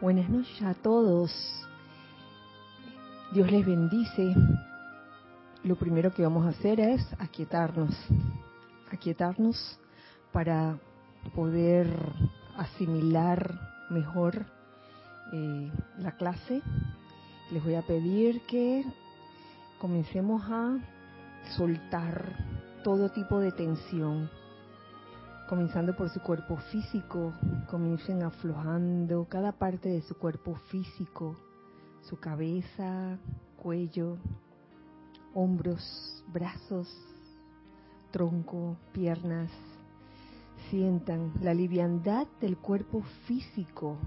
Buenas noches a todos. Dios les bendice. Lo primero que vamos a hacer es aquietarnos. Aquietarnos para poder asimilar mejor eh, la clase. Les voy a pedir que comencemos a soltar todo tipo de tensión comenzando por su cuerpo físico, comiencen aflojando cada parte de su cuerpo físico, su cabeza, cuello, hombros, brazos, tronco, piernas. Sientan la liviandad del cuerpo físico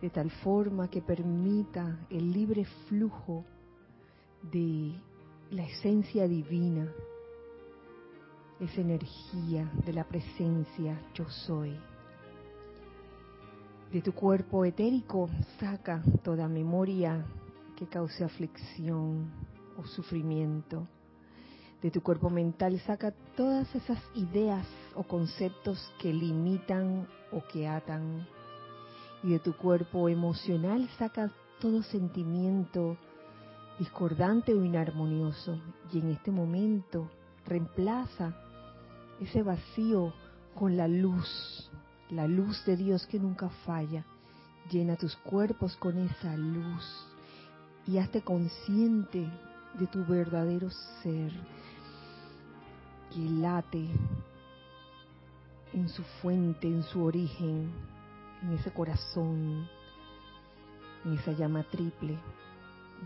de tal forma que permita el libre flujo de la esencia divina esa energía de la presencia yo soy. De tu cuerpo etérico saca toda memoria que cause aflicción o sufrimiento. De tu cuerpo mental saca todas esas ideas o conceptos que limitan o que atan. Y de tu cuerpo emocional saca todo sentimiento discordante o inarmonioso. Y en este momento reemplaza ese vacío con la luz, la luz de Dios que nunca falla. Llena tus cuerpos con esa luz y hazte consciente de tu verdadero ser que late en su fuente, en su origen, en ese corazón, en esa llama triple,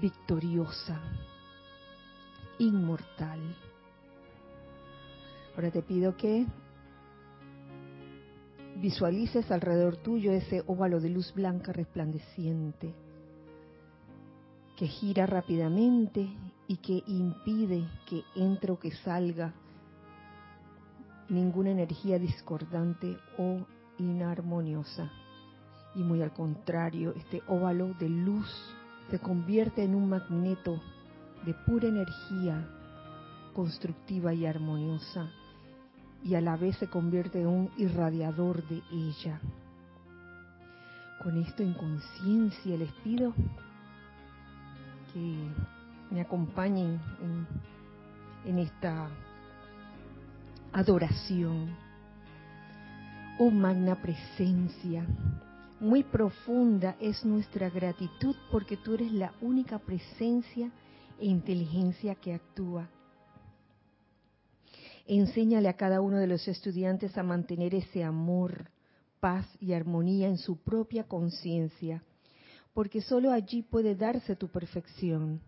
victoriosa, inmortal. Ahora te pido que visualices alrededor tuyo ese óvalo de luz blanca resplandeciente que gira rápidamente y que impide que entre o que salga ninguna energía discordante o inarmoniosa. Y muy al contrario, este óvalo de luz se convierte en un magneto de pura energía constructiva y armoniosa y a la vez se convierte en un irradiador de ella. Con esto en conciencia les pido que me acompañen en, esta adoración. Oh magna presencia, muy profunda es nuestra gratitud porque tú eres la única presencia e inteligencia que actúa Enséñale a cada uno de los estudiantes a mantener ese amor, paz y armonía en su propia conciencia, porque sólo allí puede darse tu perfección.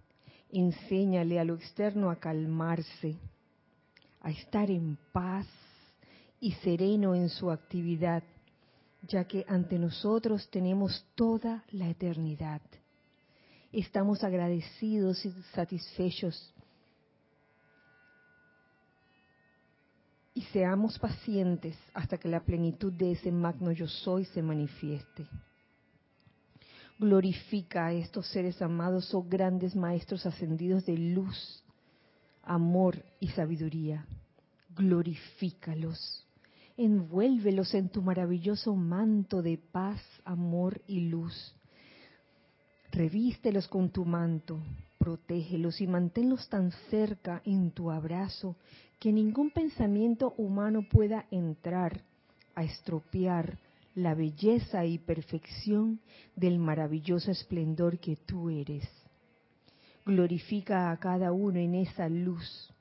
Enséñale a lo externo a calmarse, a estar en paz y sereno en su actividad, ya que ante nosotros tenemos toda la eternidad. Estamos agradecidos y satisfechos y seamos pacientes hasta que la plenitud de ese magno yo soy se manifieste. Glorifica a estos seres amados, oh grandes maestros ascendidos de luz, amor y sabiduría. Glorifícalos. Envuélvelos en tu maravilloso manto de paz, amor y luz. Revístelos con tu manto, protégelos y manténlos tan cerca en tu abrazo que ningún pensamiento humano pueda entrar a estropear la belleza y perfección del maravilloso esplendor que tú eres. Glorifica a cada uno en esa luz,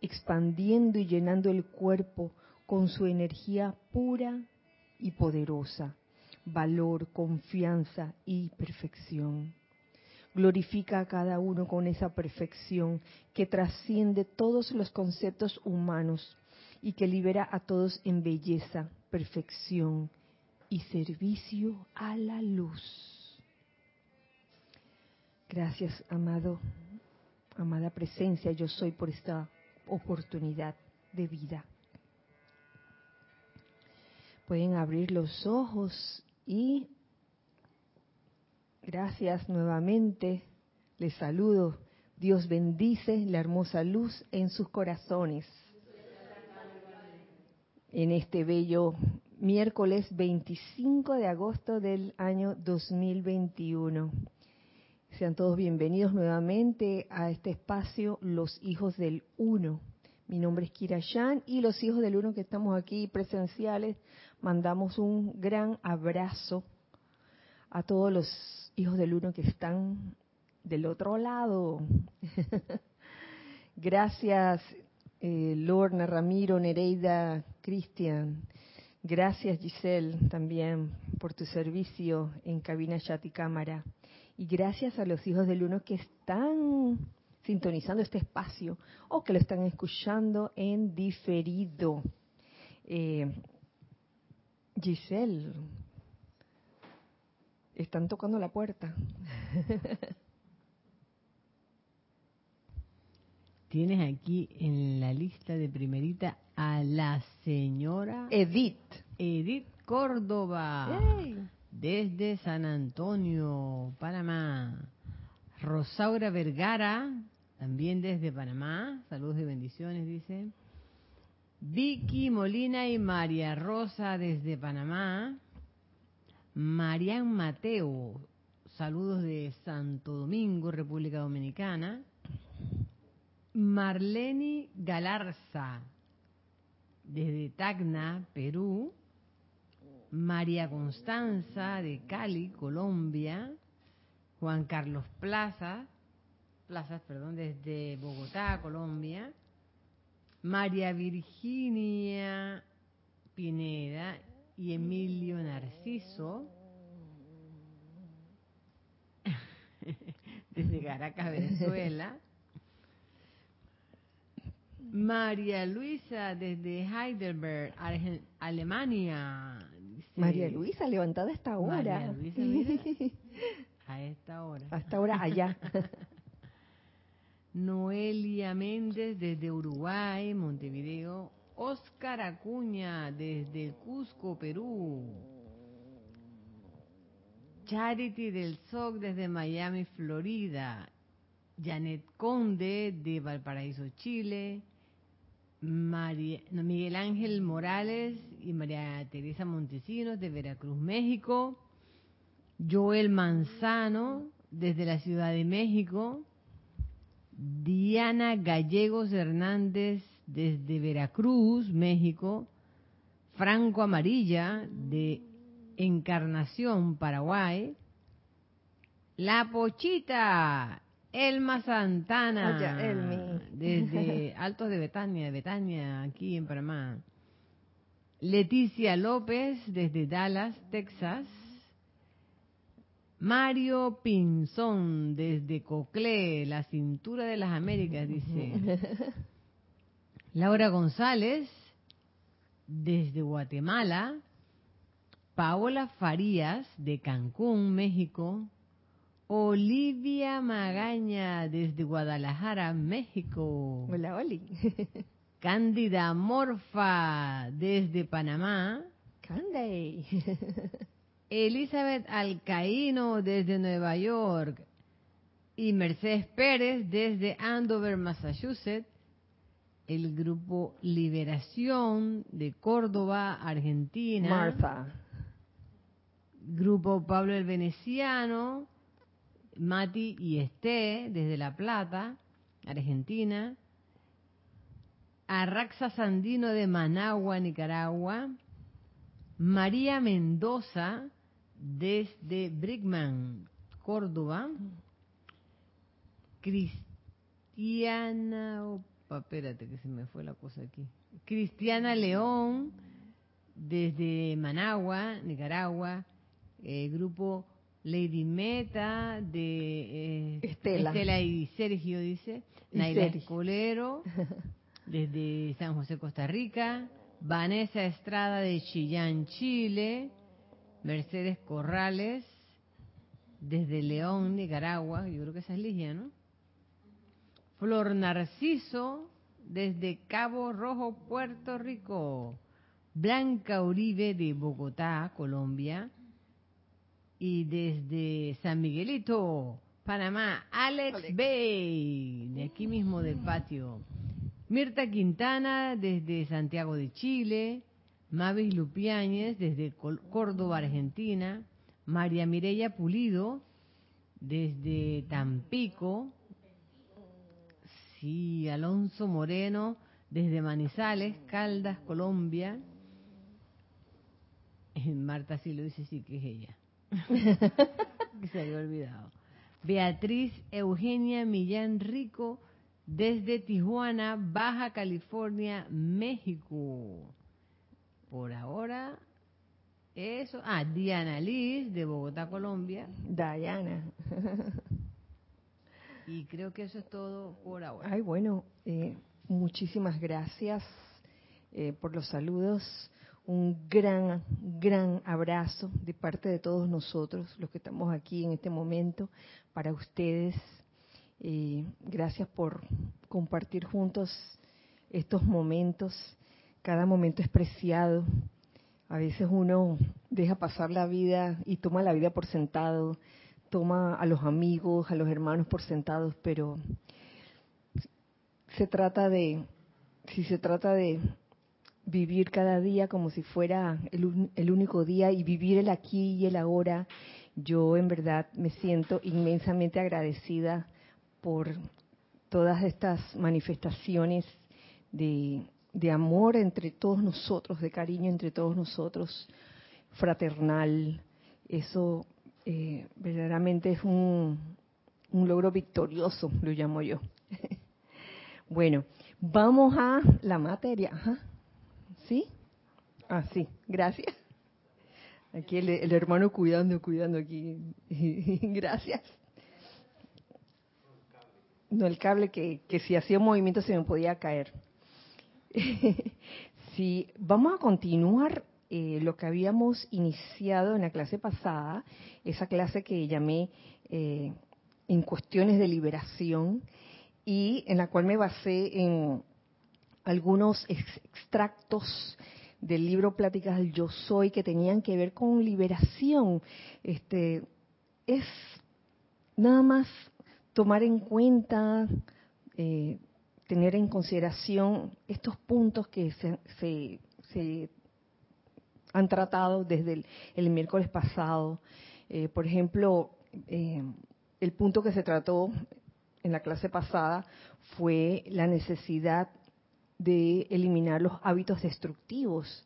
expandiendo y llenando el cuerpo con su energía pura y poderosa, valor, confianza y perfección. Glorifica a cada uno con esa perfección que trasciende todos los conceptos humanos y que libera a todos en belleza, perfección y servicio a la luz. Gracias, amado, amada presencia, yo soy por esta oportunidad de vida. Pueden abrir los ojos y Gracias nuevamente. Les saludo. Dios bendice la hermosa luz en sus corazones. En este bello miércoles 25 de agosto del año 2021. Sean todos bienvenidos nuevamente a este espacio, Los Hijos del Uno. Mi nombre es Kira Yan y los Hijos del Uno que estamos aquí presenciales, mandamos un gran abrazo a todos los Hijos del Uno que están del otro lado. Gracias, eh, Lorna, Ramiro, Nereida, Cristian. Gracias, Giselle, también por tu servicio en cabina chat y cámara. Y gracias a los hijos del uno que están sintonizando este espacio o que lo están escuchando en diferido. Eh, Giselle, están tocando la puerta. Tienes aquí en la lista de primerita a la señora Edith. Edith Córdoba. Desde San Antonio, Panamá. Rosaura Vergara, también desde Panamá. Saludos y bendiciones, dice. Vicky Molina y María Rosa desde Panamá. Marian Mateo, saludos de Santo Domingo, República Dominicana. Marlene Galarza, desde Tacna, Perú. María Constanza, de Cali, Colombia. Juan Carlos Plaza, Plazas, perdón, desde Bogotá, Colombia. María Virginia Pineda y Emilio Narciso, desde Caracas, Venezuela. María Luisa desde Heidelberg, Alemania. María Luisa, levantada a esta hora. María Luisa, mira, a esta hora. A esta hora allá. Noelia Méndez desde Uruguay, Montevideo. Oscar Acuña desde Cusco, Perú. Charity del SOC desde Miami, Florida. Janet Conde de Valparaíso, Chile. María, Miguel Ángel Morales y María Teresa Montesinos de Veracruz, México. Joel Manzano desde la Ciudad de México. Diana Gallegos Hernández desde Veracruz, México. Franco Amarilla de Encarnación, Paraguay. La Pochita Elma Santana, desde Altos de Betania, de Betania, aquí en Panamá. Leticia López, desde Dallas, Texas. Mario Pinzón, desde Coclé, la cintura de las Américas, dice. Laura González, desde Guatemala. Paola Farías, de Cancún, México. Olivia Magaña desde Guadalajara, México. Hola, Oli. Cándida Morfa desde Panamá. Candy. Elizabeth Alcaíno desde Nueva York. Y Mercedes Pérez desde Andover, Massachusetts. El grupo Liberación de Córdoba, Argentina. Martha. Grupo Pablo el Veneciano Mati y Esté desde La Plata, Argentina. Arraxa Sandino de Managua, Nicaragua. María Mendoza desde Brickman, Córdoba. Cristiana, espérate que se me fue la cosa aquí. Cristiana León desde Managua, Nicaragua. Eh, grupo Lady Meta, de eh, Estela. y Sergio, dice. Naila Escolero, desde San José, Costa Rica. Vanessa Estrada de Chillán, Chile. Mercedes Corrales, desde León, Nicaragua. Yo creo que esa es Ligia, ¿no? Flor Narciso, desde Cabo Rojo, Puerto Rico. Blanca Uribe de Bogotá, Colombia. Y desde San Miguelito, Panamá, Alex, Bay, de aquí mismo del patio. Mirta Quintana desde Santiago de Chile, Mavis Lupiáñez desde Córdoba, Argentina, María Mireya Pulido desde Tampico, sí, Alonso Moreno desde Manizales, Caldas, Colombia. Marta sí lo dice, sí que es ella. Se había olvidado. Beatriz Eugenia Millán Rico desde Tijuana, Baja California, México. Por ahora, eso. Ah, Diana Liz de Bogotá, Colombia. Diana. y creo que eso es todo por ahora. Ay, bueno, eh, muchísimas gracias eh, por los saludos. Un gran, gran abrazo de parte de todos nosotros, los que estamos aquí en este momento, para ustedes. Eh, gracias por compartir juntos estos momentos. Cada momento es preciado. A veces uno deja pasar la vida y toma la vida por sentado, toma a los amigos, a los hermanos por sentados, pero se trata de, si se trata de vivir cada día como si fuera el, único día y vivir el aquí y el ahora, yo en verdad me siento inmensamente agradecida por todas estas manifestaciones de, de amor entre todos nosotros, de cariño entre todos nosotros, fraternal. Eso eh, verdaderamente es un, un logro victorioso, lo llamo yo. bueno, vamos a la materia. ¿Sí? Ah, sí, gracias. Aquí el, el hermano cuidando, cuidando aquí. gracias. No, el cable que, que si hacía un movimiento se me podía caer. sí, vamos a continuar eh, lo que habíamos iniciado en la clase pasada, esa clase que llamé eh, en cuestiones de liberación y en la cual me basé en algunos extractos del libro Pláticas del Yo Soy que tenían que ver con liberación. Este es nada más tomar en cuenta, eh, tener en consideración estos puntos que se, se, han tratado desde el, miércoles pasado. Eh, por ejemplo, eh, el punto que se trató en la clase pasada fue la necesidad de eliminar los hábitos destructivos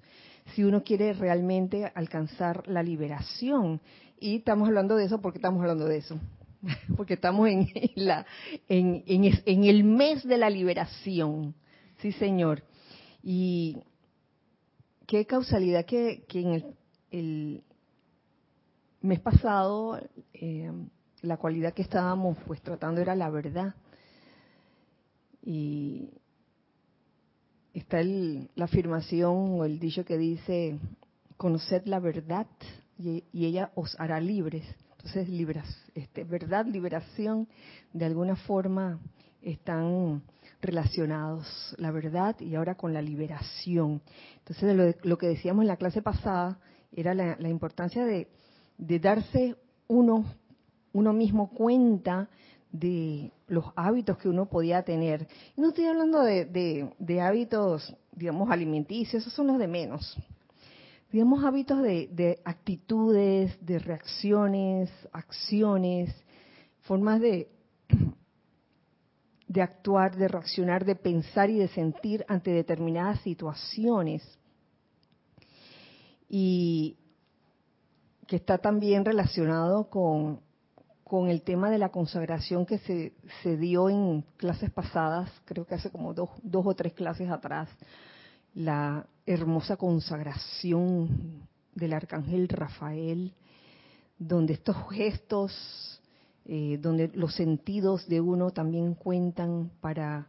si uno quiere realmente alcanzar la liberación. Y estamos hablando de eso porque estamos hablando de eso. Porque estamos en, la, en, en, el mes de la liberación. Sí, Señor. Y qué causalidad que, en el, mes pasado eh, la cualidad que estábamos pues tratando era la verdad. Y está el, la afirmación o el dicho que dice, conoced la verdad y, ella os hará libres. Entonces, libras, este, verdad, liberación, de alguna forma están relacionados, la verdad y ahora con la liberación. Entonces, lo, lo que decíamos en la clase pasada era la, la importancia de, de darse uno, uno mismo cuenta de los hábitos que uno podía tener. No estoy hablando de, de, hábitos, digamos, alimenticios, esos son los de menos. Digamos, hábitos de, de actitudes, de reacciones, acciones, formas de, de actuar, de reaccionar, de pensar y de sentir ante determinadas situaciones. Y que está también relacionado con con el tema de la consagración que se, se dio en clases pasadas, creo que hace como dos, dos o tres clases atrás, la hermosa consagración del arcángel Rafael, donde estos gestos, eh, donde los sentidos de uno también cuentan para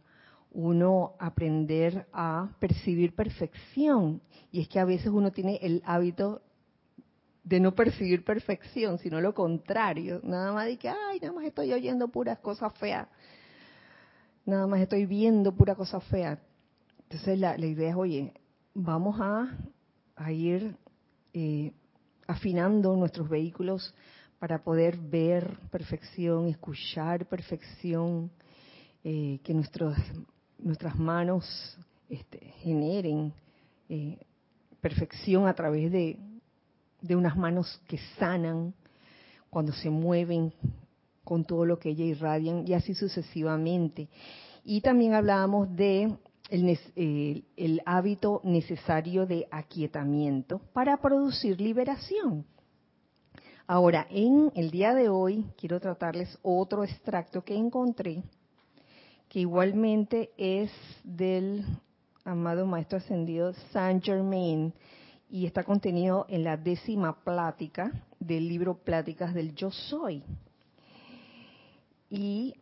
uno aprender a percibir perfección. Y es que a veces uno tiene el hábito de no percibir perfección, sino lo contrario. Nada más de que, ay, nada más estoy oyendo puras cosas feas. Nada más estoy viendo pura cosa fea. Entonces la, idea es, oye, vamos a, a ir eh, afinando nuestros vehículos para poder ver perfección, escuchar perfección, eh, que nuestros, nuestras manos este, generen eh, perfección a través de, de unas manos que sanan cuando se mueven con todo lo que ella irradian y así sucesivamente. Y también hablábamos de el, el, hábito necesario de aquietamiento para producir liberación. Ahora, en el día de hoy quiero tratarles otro extracto que encontré, que igualmente es del amado Maestro Ascendido Saint Germain y está contenido en la décima plática del libro Pláticas del Yo Soy. Y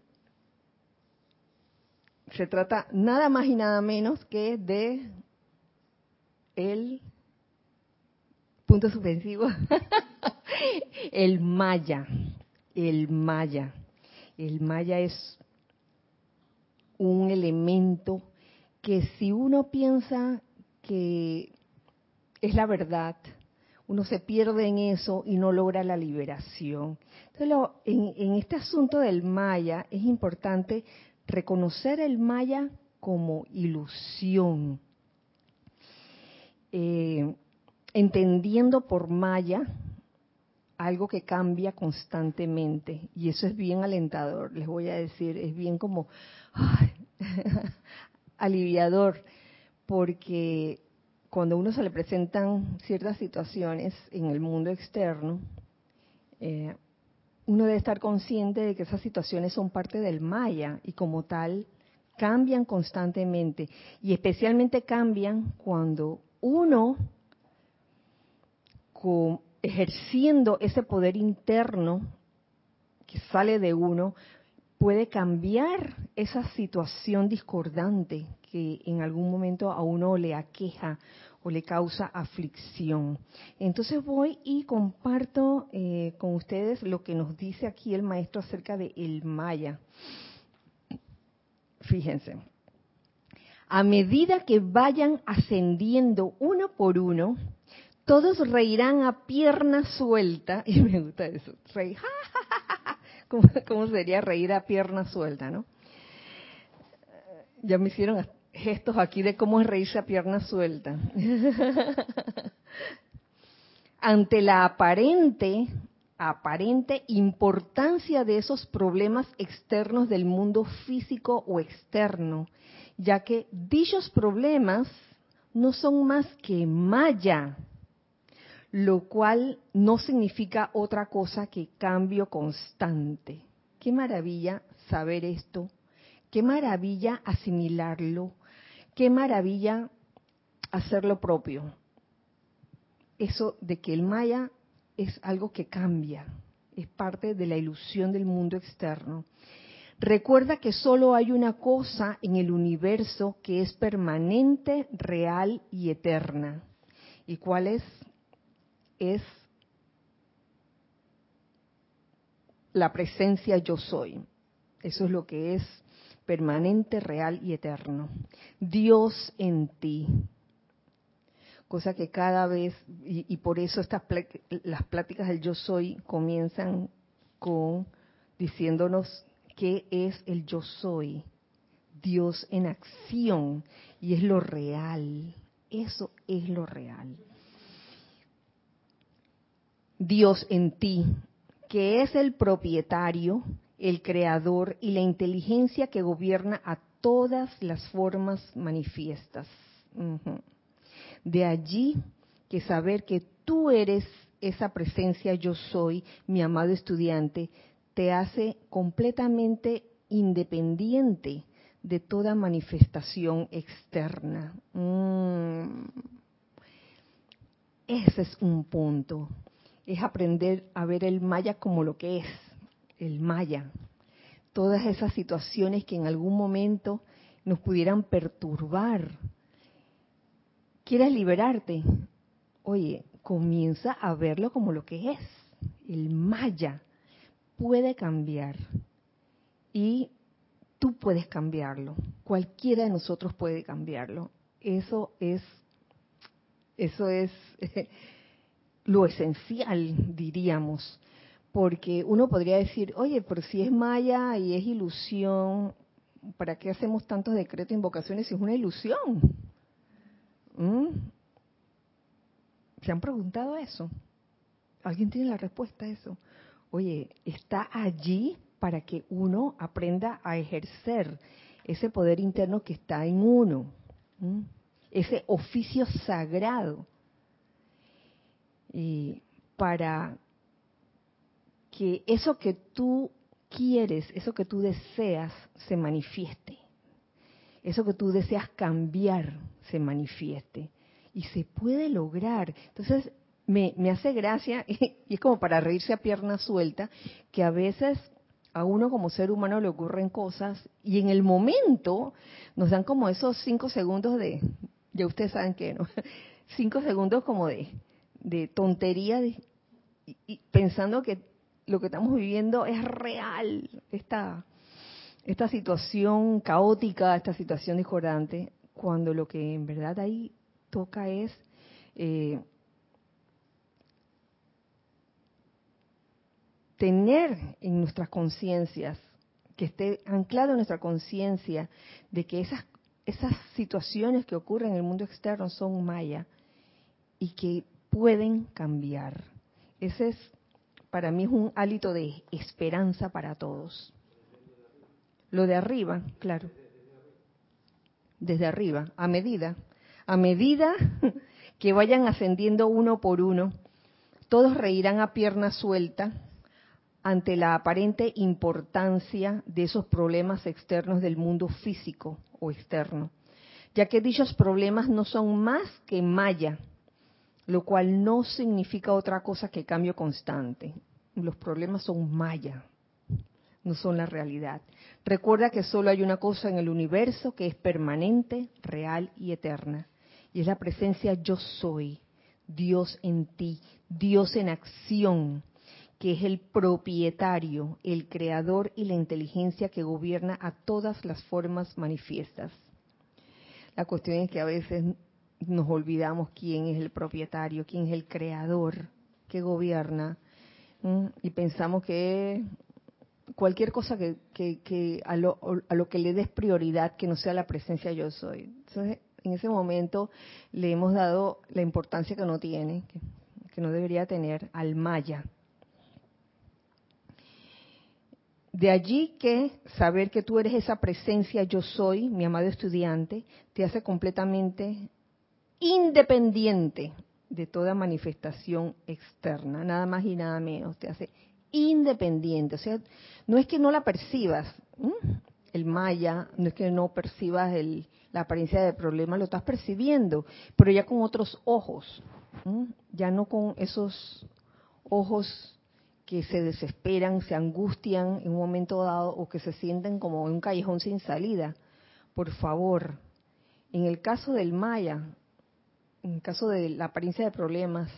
se trata nada más y nada menos que de el punto suspensivo, el maya, el maya. El maya es un elemento que si uno piensa que es la verdad, uno se pierde en eso y no logra la liberación. Entonces, en, este asunto del Maya es importante reconocer el Maya como ilusión, eh, entendiendo por Maya algo que cambia constantemente. Y eso es bien alentador, les voy a decir, es bien como aliviador, porque cuando uno se le presentan ciertas situaciones en el mundo externo, eh, uno debe estar consciente de que esas situaciones son parte del Maya y como tal cambian constantemente. Y especialmente cambian cuando uno ejerciendo ese poder interno que sale de uno puede cambiar esa situación discordante que en algún momento a uno le aqueja o le causa aflicción. Entonces voy y comparto eh, con ustedes lo que nos dice aquí el maestro acerca de el Maya. Fíjense, a medida que vayan ascendiendo uno por uno, todos reirán a pierna suelta, y me gusta eso, reír, ¿Cómo, ¿cómo, sería reír a pierna suelta, no? Ya me hicieron gestos aquí de cómo es reírse a pierna suelta. Ante la aparente, aparente importancia de esos problemas externos del mundo físico o externo, ya que dichos problemas no son más que maya, lo cual no significa otra cosa que cambio constante. Qué maravilla saber esto, qué maravilla asimilarlo, qué maravilla hacer lo propio. Eso de que el maya es algo que cambia, es parte de la ilusión del mundo externo. Recuerda que solo hay una cosa en el universo que es permanente, real y eterna. ¿Y cuál es? Es la presencia yo soy. Eso es lo que es permanente, real y eterno. Dios en ti. Cosa que cada vez, y, por eso estas las pláticas del yo soy comienzan con diciéndonos qué es el yo soy. Dios en acción y es lo real. Eso es lo real. Dios en ti, que es el propietario, el creador y la inteligencia que gobierna a todas las formas manifiestas. De allí que saber que tú eres esa presencia yo soy, mi amado estudiante, te hace completamente independiente de toda manifestación externa. Mm. Ese es un punto. Es aprender a ver el Maya como lo que es el Maya, todas esas situaciones que en algún momento nos pudieran perturbar. ¿Quieres liberarte? Oye, comienza a verlo como lo que es. El Maya puede cambiar y tú puedes cambiarlo. Cualquiera de nosotros puede cambiarlo. Eso es, eso es lo esencial, diríamos porque uno podría decir, oye, pero si es maya y es ilusión, ¿para qué hacemos tantos decretos e invocaciones si es una ilusión? ¿Mm? ¿Se han preguntado eso? ¿Alguien tiene la respuesta a eso? Oye, está allí para que uno aprenda a ejercer ese poder interno que está en uno, ese oficio sagrado, y para que eso que tú quieres, eso que tú deseas, se manifieste. Eso que tú deseas cambiar, se manifieste. Y se puede lograr. Entonces, me, me hace gracia, y es como para reírse a pierna suelta, que a veces a uno como ser humano le ocurren cosas y en el momento nos dan como esos cinco segundos de, ya ustedes saben que, ¿no? Cinco segundos como de, de tontería y, pensando que lo que estamos viviendo es real, esta, esta situación caótica, esta situación discordante, cuando lo que en verdad ahí toca es eh, tener en nuestras conciencias, que esté anclado en nuestra conciencia de que esas, esas situaciones que ocurren en el mundo externo son maya y que pueden cambiar. Ese es, para mí, es un hálito de esperanza para todos. Lo de arriba, claro. Desde arriba, a medida, a medida que vayan ascendiendo uno por uno, todos reirán a pierna suelta ante la aparente importancia de esos problemas externos del mundo físico o externo, ya que dichos problemas no son más que maya, lo cual no significa otra cosa que cambio constante. Los problemas son maya, no son la realidad. Recuerda que solo hay una cosa en el universo que es permanente, real y eterna, y es la presencia yo soy, Dios en ti, Dios en acción, que es el propietario, el creador y la inteligencia que gobierna a todas las formas manifiestas. La cuestión es que a veces nos olvidamos quién es el propietario, quién es el creador que gobierna y pensamos que cualquier cosa que, a, lo, que le des prioridad que no sea la presencia yo soy. Entonces, en ese momento le hemos dado la importancia que no tiene, que no debería tener al Maya, De allí que saber que tú eres esa presencia yo soy, mi amado estudiante, te hace completamente independiente de toda manifestación externa, nada más y nada menos, te hace independiente. O sea, no es que no la percibas, el maya, no es que no percibas la apariencia del problema, lo estás percibiendo, pero ya con otros ojos, ya no con esos ojos que se desesperan, se angustian en un momento dado o que se sienten como en un callejón sin salida. Por favor, en el caso del Maya, en caso de la apariencia de problemas,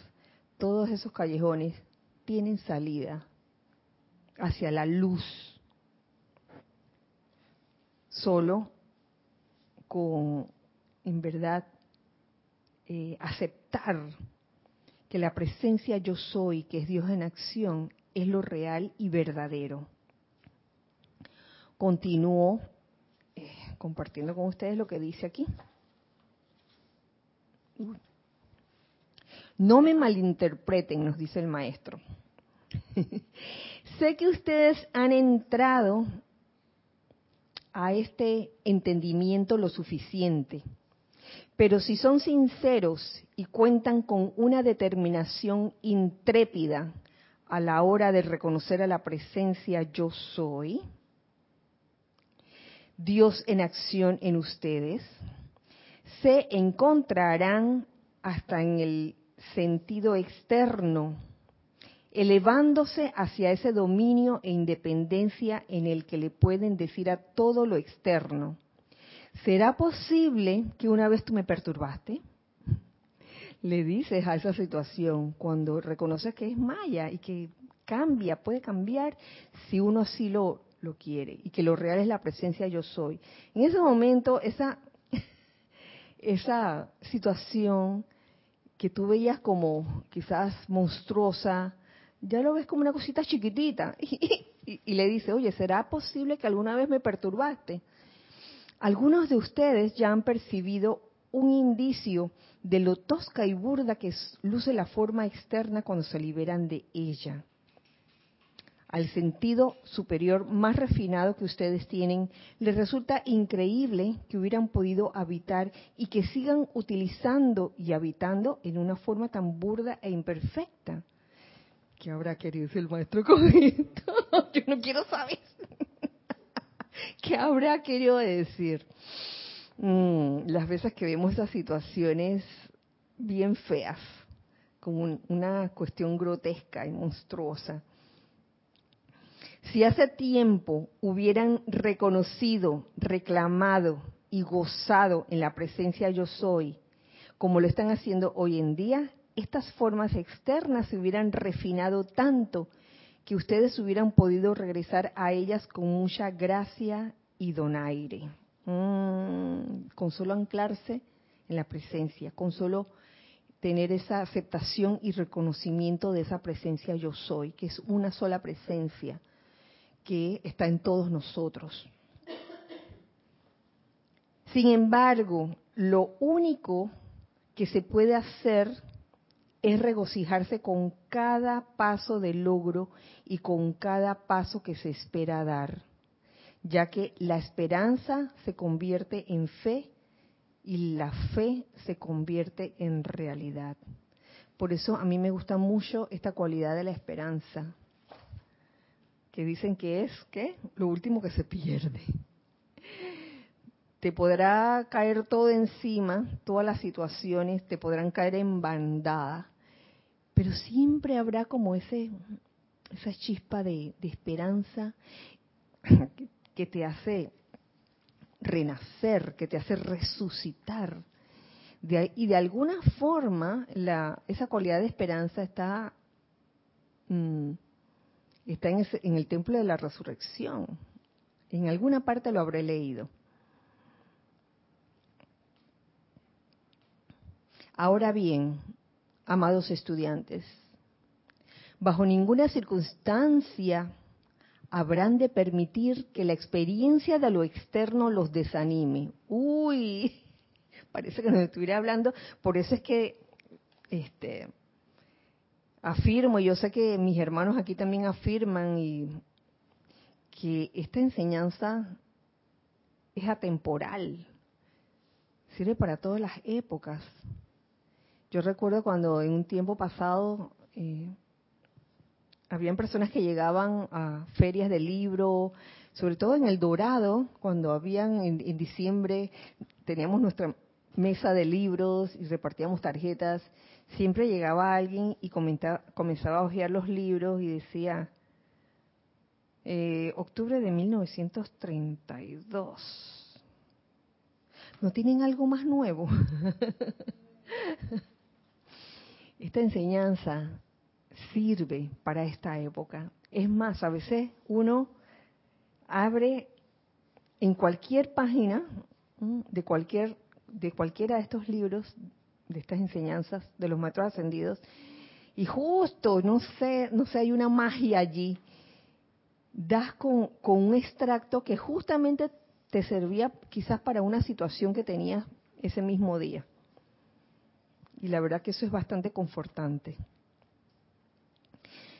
todos esos callejones tienen salida hacia la luz. Solo con, en verdad, eh, aceptar que la presencia yo soy, que es Dios en acción, es lo real y verdadero. Continúo eh, compartiendo con ustedes lo que dice aquí. No me malinterpreten, nos dice el maestro. sé que ustedes han entrado a este entendimiento lo suficiente, pero si son sinceros y cuentan con una determinación intrépida a la hora de reconocer a la presencia yo soy, Dios en acción en ustedes, se encontrarán hasta en el sentido externo, elevándose hacia ese dominio e independencia en el que le pueden decir a todo lo externo, ¿será posible que una vez tú me perturbaste? le dices a esa situación cuando reconoces que es maya y que cambia, puede cambiar si uno así lo, lo quiere y que lo real es la presencia yo soy. En ese momento, esa, esa situación que tú veías como quizás monstruosa, ya lo ves como una cosita chiquitita y, y le dice, oye, ¿será posible que alguna vez me perturbaste? Algunos de ustedes ya han percibido un indicio de lo tosca y burda que luce la forma externa cuando se liberan de ella. Al sentido superior más refinado que ustedes tienen, les resulta increíble que hubieran podido habitar y que sigan utilizando y habitando en una forma tan burda e imperfecta. ¿Qué habrá querido decir el maestro con? Yo no quiero saber. ¿Qué habrá querido decir? Mm, las veces que vemos esas situaciones bien feas, como una cuestión grotesca y monstruosa. Si hace tiempo hubieran reconocido, reclamado y gozado en la presencia yo soy, como lo están haciendo hoy en día, estas formas externas se hubieran refinado tanto que ustedes hubieran podido regresar a ellas con mucha gracia y donaire. Mm, con solo anclarse en la presencia, con solo tener esa aceptación y reconocimiento de esa presencia yo soy, que es una sola presencia que está en todos nosotros. Sin embargo, lo único que se puede hacer es regocijarse con cada paso de logro y con cada paso que se espera dar ya que la esperanza se convierte en fe y la fe se convierte en realidad. Por eso a mí me gusta mucho esta cualidad de la esperanza, que dicen que es ¿qué? lo último que se pierde. Te podrá caer todo encima, todas las situaciones te podrán caer en bandada, pero siempre habrá como ese esa chispa de, de esperanza que te hace renacer, que te hace resucitar. y de alguna forma la, esa cualidad de esperanza está, mm, está en, en el templo de la resurrección. En alguna parte lo habré leído. Ahora bien, amados estudiantes, bajo ninguna circunstancia habrán de permitir que la experiencia de lo externo los desanime. Uy, parece que nos estuviera hablando, por eso es que este afirmo, yo sé que mis hermanos aquí también afirman y que esta enseñanza es atemporal, sirve para todas las épocas. Yo recuerdo cuando en un tiempo pasado eh, habían personas que llegaban a ferias de libro, sobre todo en el Dorado, cuando habían en, diciembre, teníamos nuestra mesa de libros y repartíamos tarjetas, siempre llegaba alguien y comenzaba a hojear los libros y decía, eh, octubre de 1932. ¿No tienen algo más nuevo? Esta enseñanza sirve para esta época. Es más, a veces uno abre en cualquier página de cualquier de cualquiera de estos libros, de estas enseñanzas de los maestros ascendidos, y justo, no sé, no sé, hay una magia allí, das con, con un extracto que justamente te servía quizás para una situación que tenías ese mismo día. Y la verdad que eso es bastante confortante.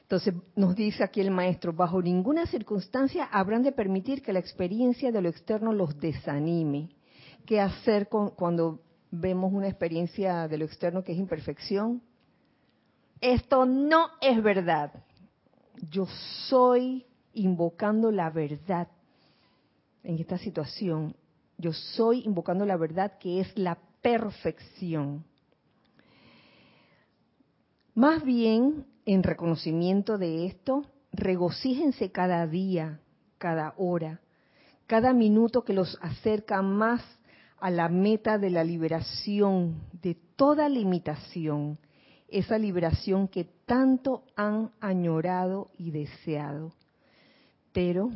Entonces nos dice aquí el maestro, bajo ninguna circunstancia habrán de permitir que la experiencia de lo externo los desanime. ¿Qué hacer cuando vemos una experiencia de lo externo que es imperfección? Esto no es verdad. Yo soy invocando la verdad en esta situación. Yo soy invocando la verdad que es la perfección. Más bien, en reconocimiento de esto, regocíjense cada día, cada hora, cada minuto que los acerca más a la meta de la liberación de toda limitación, esa liberación que tanto han añorado y deseado. Pero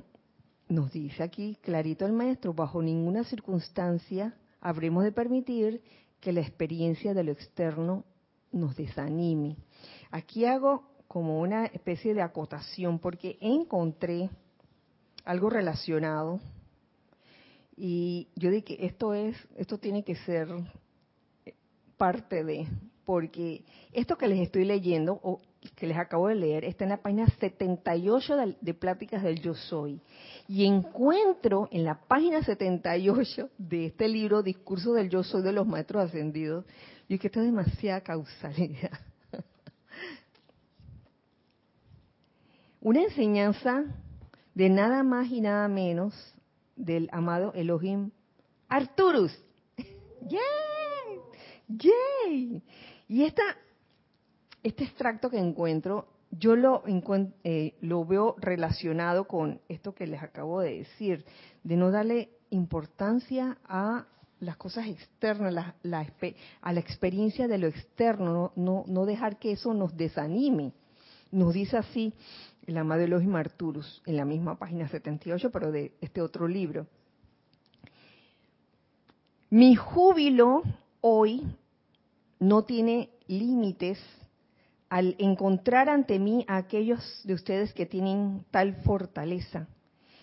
nos dice aquí clarito el maestro, bajo ninguna circunstancia habremos de permitir que la experiencia de lo externo nos desanime. Aquí hago como una especie de acotación porque encontré algo relacionado y yo dije esto es esto tiene que ser parte de, porque esto que les estoy leyendo, o que les acabo de leer, está en la página 78 de, de Pláticas del Yo Soy. Y encuentro en la página 78 de este libro, Discurso del Yo Soy de los Maestros Ascendidos, y que esto es demasiada causalidad. Una enseñanza de nada más y nada menos del amado Elohim Arturus. ¡Yay! ¡Yay! Y esta, este extracto que encuentro, yo lo, eh, lo veo relacionado con esto que les acabo de decir, de no darle importancia a las cosas externas, a la experiencia de lo externo, no, no, dejar que eso nos desanime. Nos dice así el amado Elohim Arturus, en la misma página 78, pero de este otro libro. Mi júbilo hoy no tiene límites al encontrar ante mí a aquellos de ustedes que tienen tal fortaleza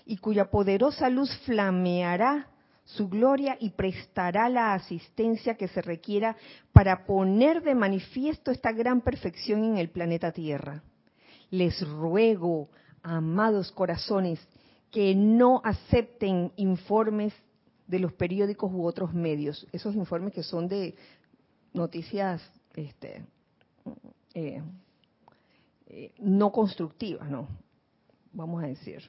y cuya poderosa luz flameará su gloria y prestará la asistencia que se requiera para poner de manifiesto esta gran perfección en el planeta Tierra. Les ruego, amados corazones, que no acepten informes de los periódicos u otros medios, esos informes que son de noticias este, eh, eh, no constructivas, ¿no? Vamos a decir.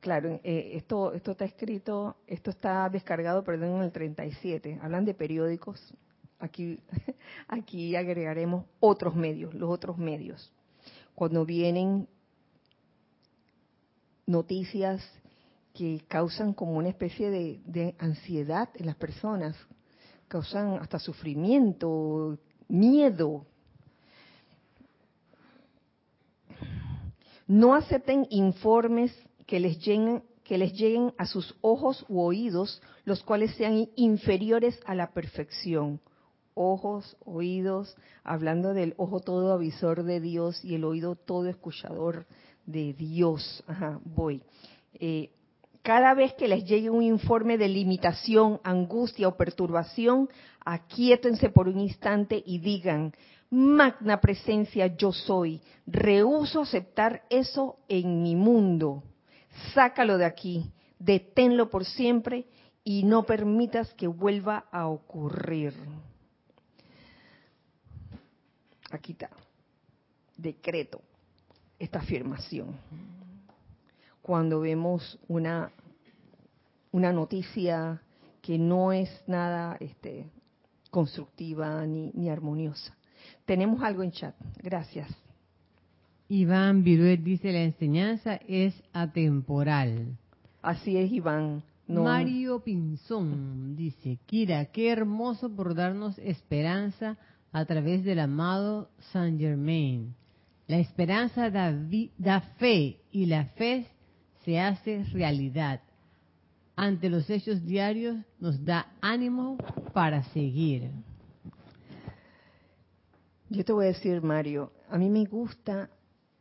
Claro, eh, esto, esto está escrito, esto está descargado, perdón, en el 37. Hablan de periódicos. Aquí, aquí agregaremos otros medios, los otros medios. Cuando vienen noticias que causan como una especie de, ansiedad en las personas, causan hasta sufrimiento, miedo. No acepten informes que les lleguen que les lleguen a sus ojos u oídos, los cuales sean inferiores a la perfección. Ojos, oídos, hablando del ojo todo avisor de Dios y el oído todo escuchador de Dios. Ajá, voy. Eh, cada vez que les llegue un informe de limitación, angustia o perturbación, aquíétense por un instante y digan, magna presencia yo soy, rehuso aceptar eso en mi mundo. Sácalo de aquí, deténlo por siempre y no permitas que vuelva a ocurrir. Aquí está. Decreto esta afirmación cuando vemos una, una noticia que no es nada este, constructiva ni, ni armoniosa. Tenemos algo en chat. Gracias. Iván Viruet dice la enseñanza es atemporal. Así es, Iván. Mario Pinzón dice, Kira, qué hermoso por darnos esperanza a través del amado Saint Germain. La esperanza da, da fe y la fe se hace realidad. Ante los hechos diarios nos da ánimo para seguir. Yo te voy a decir, Mario, a mí me gusta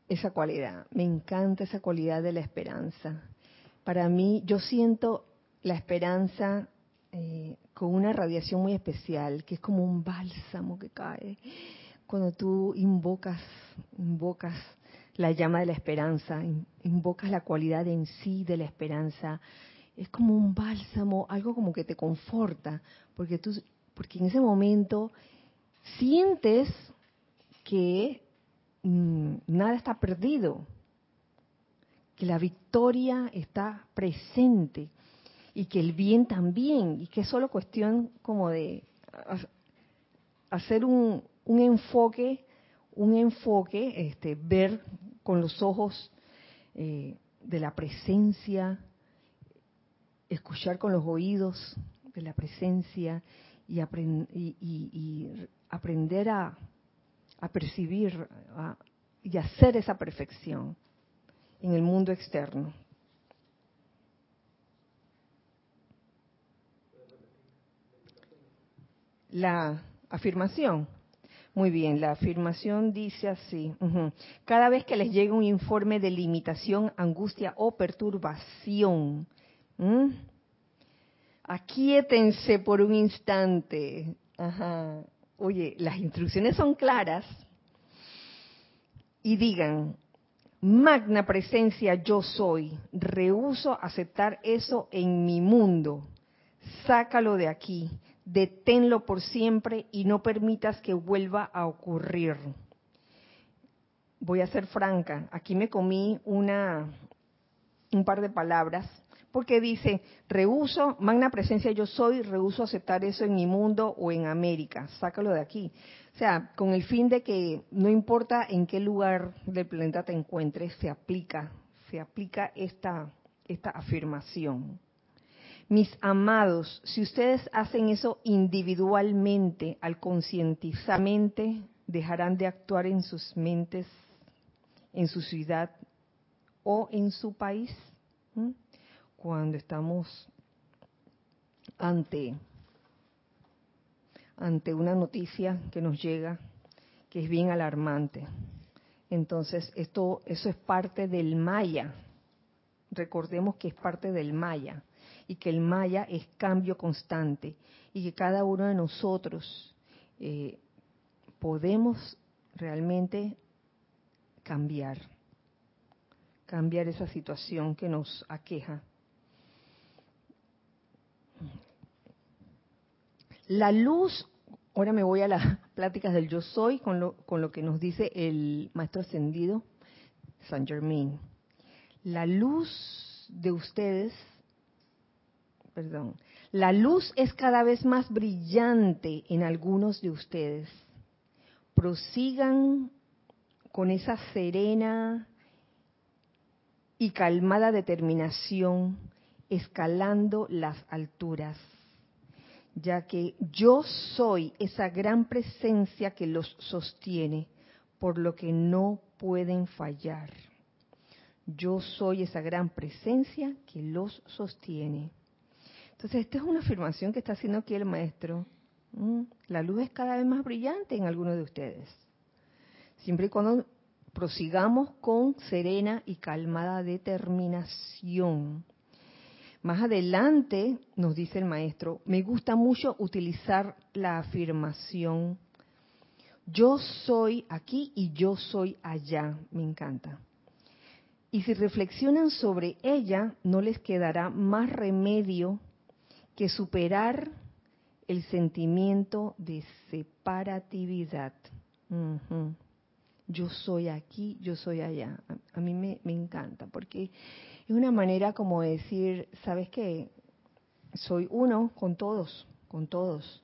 esa cualidad, me encanta esa cualidad de la esperanza. Para mí, yo siento la esperanza eh, con una radiación muy especial, que es como un bálsamo que cae cuando tú invocas, invocas la llama de la esperanza, invocas la cualidad en sí de la esperanza. Es como un bálsamo, algo como que te conforta, porque tú, porque en ese momento sientes que mm, nada está perdido, que la victoria está presente y que el bien también, y que es solo cuestión como de hacer un, un enfoque, un enfoque, este, ver con los ojos eh, de la presencia, escuchar con los oídos de la presencia y, aprender a, percibir y hacer esa perfección en el mundo externo. La afirmación. Muy bien, la afirmación dice así. Cada vez que les llegue un informe de limitación, angustia o perturbación, Aquíétense por un instante. Ajá. Oye, las instrucciones son claras. Y digan, magna presencia yo soy, rehuso aceptar eso en mi mundo. Sácalo de aquí, deténlo por siempre y no permitas que vuelva a ocurrir. Voy a ser franca, aquí me comí una un par de palabras porque dice, rehuso, magna presencia yo soy, rehuso aceptar eso en mi mundo o en América, sácalo de aquí. O sea, con el fin de que no importa en qué lugar del planeta te encuentres, se aplica, se aplica esta, esta afirmación. Mis amados, si ustedes hacen eso individualmente, al concientizamente, dejarán de actuar en sus mentes, en su ciudad o en su país cuando estamos ante ante una noticia que nos llega que es bien alarmante. Entonces, esto eso es parte del maya. Recordemos que es parte del maya y que el maya es cambio constante y que cada uno de nosotros eh, podemos realmente cambiar, cambiar esa situación que nos aqueja La luz, ahora me voy a las pláticas del yo soy con lo, con lo que nos dice el maestro ascendido San Germain. La luz de ustedes, perdón, la luz es cada vez más brillante en algunos de ustedes. Prosigan con esa serena y calmada determinación, escalando las alturas ya que yo soy esa gran presencia que los sostiene, por lo que no pueden fallar. Yo soy esa gran presencia que los sostiene. Entonces, esta es una afirmación que está haciendo aquí el maestro. Mm, la luz es cada vez más brillante en algunos de ustedes. Siempre y cuando prosigamos con serena y calmada determinación más adelante, nos dice el maestro, me gusta mucho utilizar la afirmación, yo soy aquí y yo soy allá, me encanta. Y si reflexionan sobre ella, no les quedará más remedio que superar el sentimiento de separatividad. Yo soy aquí, yo soy allá. A, mí me, encanta porque es una manera como de decir, ¿sabes qué? Soy uno con todos, con todos.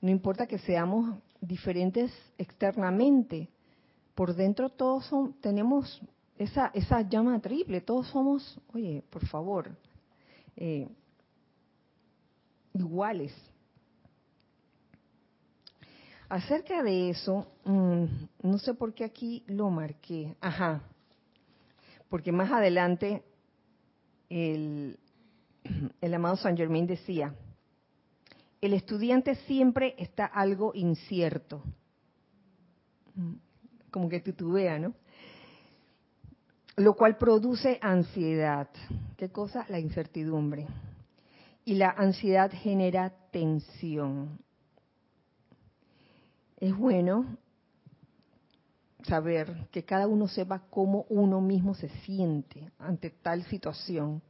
No importa que seamos diferentes externamente, por dentro todos tenemos esa, esa llama triple, todos somos, oye, por favor, eh, iguales. Acerca de eso, mm, no sé por qué aquí lo marqué. Ajá. Porque más adelante el, amado Saint Germain decía, el estudiante siempre está algo incierto, como que titubea, ¿no? Lo cual produce ansiedad. ¿Qué cosa? La incertidumbre. Y la ansiedad genera tensión. Es bueno saber que cada uno sepa cómo uno mismo se siente ante tal situación.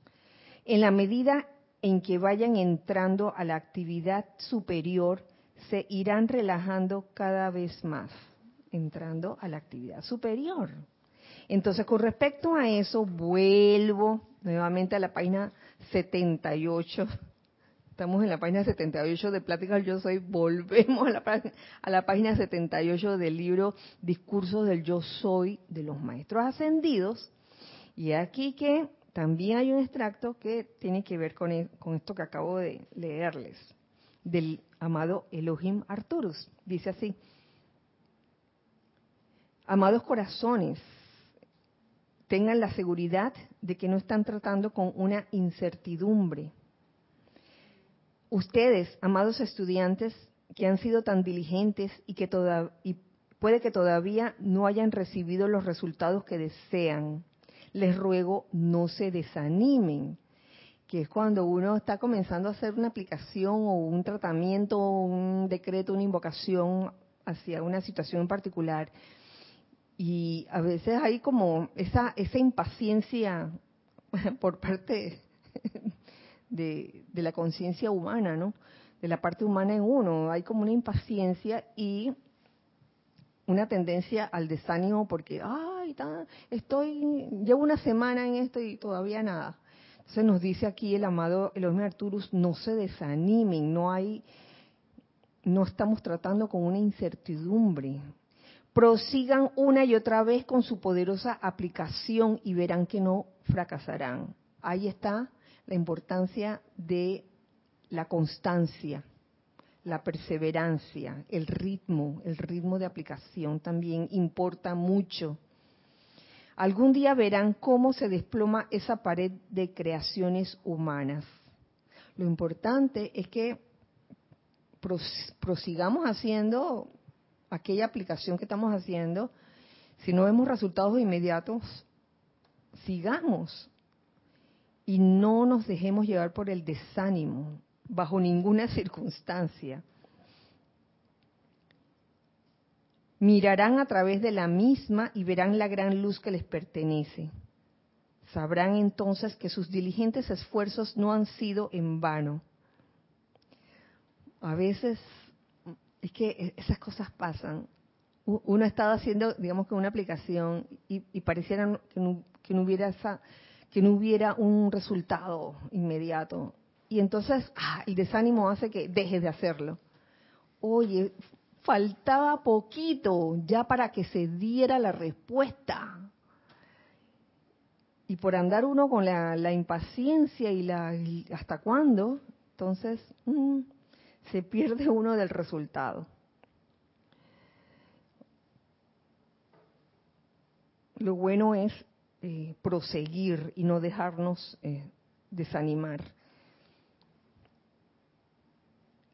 En la medida en que vayan entrando a la actividad superior, se irán relajando cada vez más, entrando a la actividad superior. Entonces, con respecto a eso, vuelvo nuevamente a la página 78 Estamos en la página 78 de Pláticas Yo Soy. Volvemos a la, página 78 del libro Discursos del Yo Soy de los Maestros Ascendidos. Y aquí que también hay un extracto que tiene que ver con, e, con esto que acabo de leerles, del amado Elohim Arturus. Dice así, amados corazones, tengan la seguridad de que no están tratando con una incertidumbre Ustedes, amados estudiantes, que han sido tan diligentes y que y puede que todavía no hayan recibido los resultados que desean, les ruego no se desanimen. que es cuando uno está comenzando a hacer una aplicación o un tratamiento, un decreto, una invocación hacia una situación en particular. Y a veces hay como esa, esa impaciencia por parte de, de la conciencia humana, ¿no? De la parte humana en uno. Hay como una impaciencia y una tendencia al desánimo porque, ay, estoy, llevo una semana en esto y todavía nada. Entonces nos dice aquí el amado Elohim Arturus, no se desanimen, no hay, no estamos tratando con una incertidumbre. Prosigan una y otra vez con su poderosa aplicación y verán que no fracasarán. Ahí está la importancia de la constancia, la perseverancia, el ritmo, el ritmo de aplicación también importa mucho. Algún día verán cómo se desploma esa pared de creaciones humanas. Lo importante es que prosigamos haciendo aquella aplicación que estamos haciendo. Si no vemos resultados inmediatos, sigamos y no nos dejemos llevar por el desánimo bajo ninguna circunstancia. Mirarán a través de la misma y verán la gran luz que les pertenece. Sabrán entonces que sus diligentes esfuerzos no han sido en vano. A veces es que esas cosas pasan. Uno estaba haciendo, digamos que una aplicación y, pareciera que no, hubiera que no hubiera un resultado inmediato. Y entonces ah, el desánimo hace que dejes de hacerlo. Oye, faltaba poquito ya para que se diera la respuesta. Y por andar uno con la, impaciencia y la hasta cuándo, entonces mm, se pierde uno del resultado. Lo bueno es eh, proseguir y no dejarnos eh, desanimar.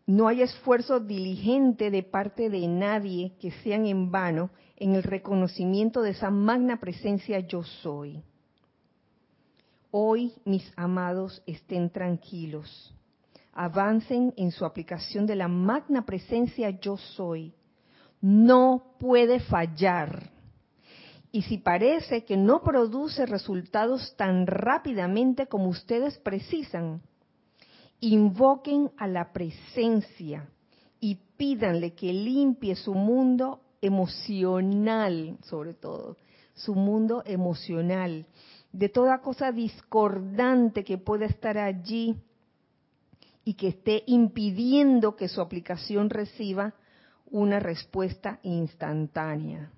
No hay esfuerzo diligente de parte de nadie que sean en vano en el reconocimiento de esa magna presencia yo soy. Hoy, mis amados, estén tranquilos. Avancen en su aplicación de la magna presencia yo soy. No puede fallar. Y si parece que no produce resultados tan rápidamente como ustedes precisan, invoquen a la presencia y pídanle que limpie su mundo emocional, sobre todo, su mundo emocional, de toda cosa discordante que pueda estar allí y que esté impidiendo que su aplicación reciba una respuesta instantánea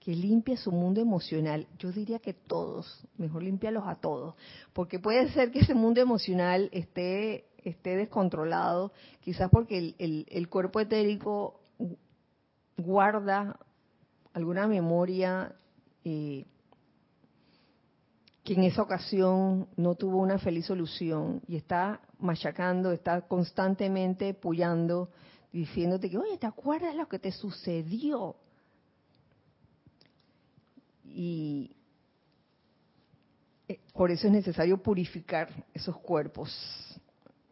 que limpie su mundo emocional. Yo diría que todos, mejor limpialos a todos, porque puede ser que ese mundo emocional esté esté descontrolado, quizás porque el, cuerpo etérico guarda alguna memoria eh, que en esa ocasión no tuvo una feliz solución y está machacando, está constantemente puyando, diciéndote que, oye, ¿te acuerdas lo que te sucedió? Y eh, por eso es necesario purificar esos cuerpos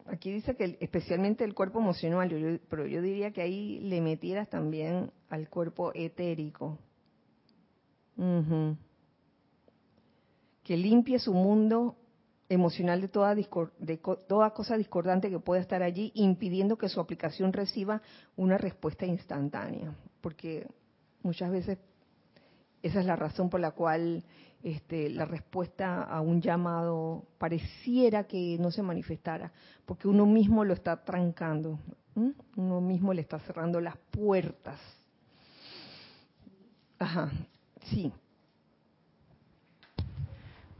aquí dice que especialmente el cuerpo emocional, pero yo diría que ahí le metieras también al cuerpo etérico. Que limpie su mundo emocional de toda, cosa discordante que pueda estar allí, impidiendo que su aplicación reciba una respuesta instantánea. Porque muchas veces esa es la razón por la cual este, la respuesta a un llamado pareciera que no se manifestara, porque uno mismo lo está trancando, uno mismo le está cerrando las puertas. Ajá, sí.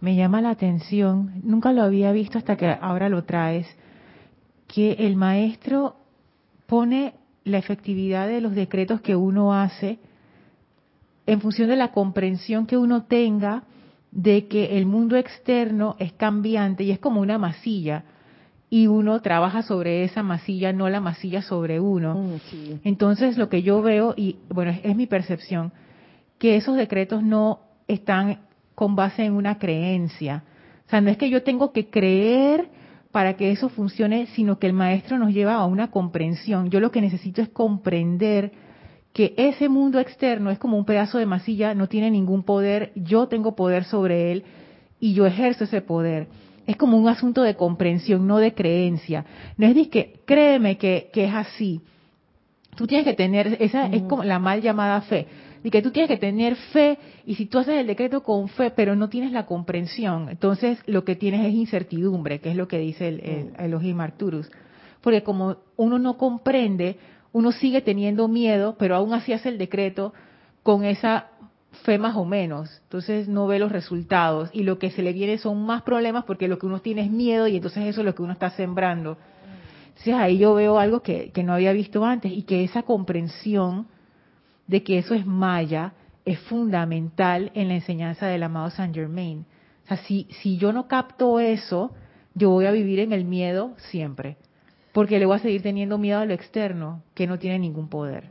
Me llama la atención, nunca lo había visto hasta que ahora lo traes, que el maestro pone la efectividad de los decretos que uno hace en función de la comprensión que uno tenga de que el mundo externo es cambiante y es como una masilla y uno trabaja sobre esa masilla, no la masilla sobre uno. Mm, Entonces lo que yo veo, y bueno, es, mi percepción, que esos decretos no están con base en una creencia. O sea, no es que yo tengo que creer para que eso funcione, sino que el maestro nos lleva a una comprensión. Yo lo que necesito es comprender que ese mundo externo es como un pedazo de masilla, no tiene ningún poder, yo tengo poder sobre él y yo ejerzo ese poder. Es como un asunto de comprensión, no de creencia. No es de que créeme que, que es así. Tú tienes que tener, esa es como la mal llamada fe y que tú tienes que tener fe y si tú haces el decreto con fe, pero no tienes la comprensión, entonces lo que tienes es incertidumbre, que es lo que dice el, el mm. Elohim Arturus. Porque como uno no comprende, uno sigue teniendo miedo, pero aún así hace el decreto con esa fe más o menos. Entonces no ve los resultados y lo que se le viene son más problemas porque lo que uno tiene es miedo y entonces eso es lo que uno está sembrando. Entonces ahí yo veo algo que, que no había visto antes y que esa comprensión de que eso es maya es fundamental en la enseñanza del amado Saint Germain. O sea, si, si yo no capto eso, yo voy a vivir en el miedo siempre, porque le voy a seguir teniendo miedo a lo externo, que no tiene ningún poder.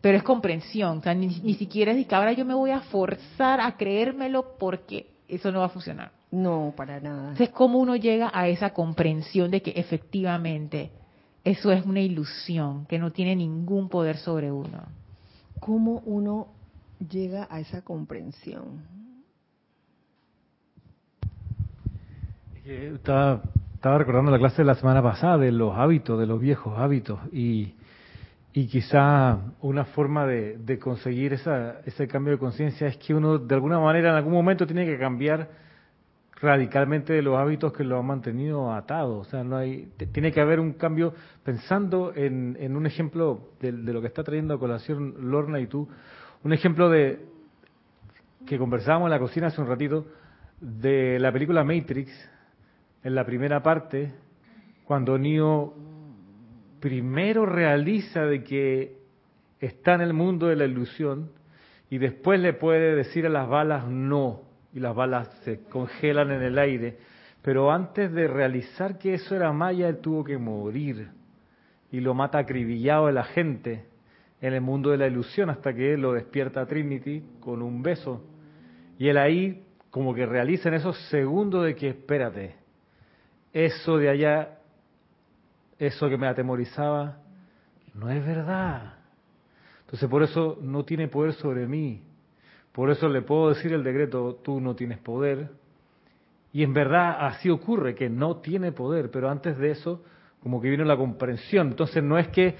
Pero es comprensión, o sea, ni, siquiera es de que ahora yo me voy a forzar a creérmelo porque eso no va a funcionar. No, para nada. Entonces, ¿cómo uno llega a esa comprensión de que efectivamente eso es una ilusión, que no tiene ningún poder sobre uno? ¿Cómo uno llega a esa comprensión? Estaba, estaba recordando la clase de la semana pasada de los hábitos, de los viejos hábitos, y, y quizá una forma de, de conseguir esa, ese cambio de conciencia es que uno de alguna manera en algún momento tiene que cambiar radicalmente de los hábitos que lo han mantenido atado. O sea, no hay, tiene que haber un cambio pensando en, en un ejemplo de, lo que está trayendo a colación Lorna y tú, un ejemplo de que conversábamos en la cocina hace un ratito de la película Matrix, en la primera parte, cuando Neo primero realiza de que está en el mundo de la ilusión y después le puede decir a las balas no y las balas se congelan en el aire. Pero antes de realizar que eso era Maya, él tuvo que morir. Y lo mata acribillado de la gente en el mundo de la ilusión hasta que él lo despierta a Trinity con un beso. Y él ahí como que realiza en esos segundos de que espérate, eso de allá, eso que me atemorizaba, no es verdad. Entonces por eso no tiene poder sobre mí. Por eso le puedo decir el decreto, tú no tienes poder. Y en verdad así ocurre, que no tiene poder, pero antes de eso, como que vino la comprensión. Entonces no es que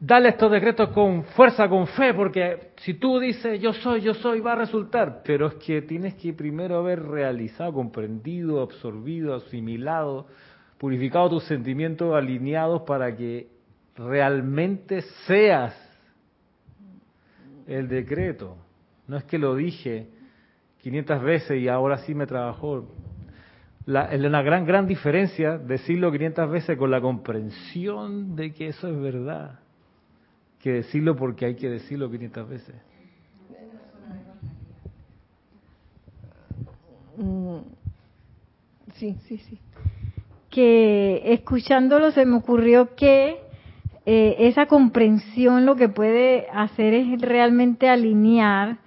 dale estos decretos con fuerza, con fe, porque si tú dices yo soy, yo soy, va a resultar. Pero es que tienes que primero haber realizado, comprendido, absorbido, asimilado, purificado tus sentimientos alineados para que realmente seas el decreto. No es que lo dije 500 veces y ahora sí me trabajó. La, una gran, gran diferencia decirlo 500 veces con la comprensión de que eso es verdad, que decirlo porque hay que decirlo 500 veces. Mm, sí, sí, sí. Que escuchándolo se me ocurrió que eh, esa comprensión lo que puede hacer es realmente alinear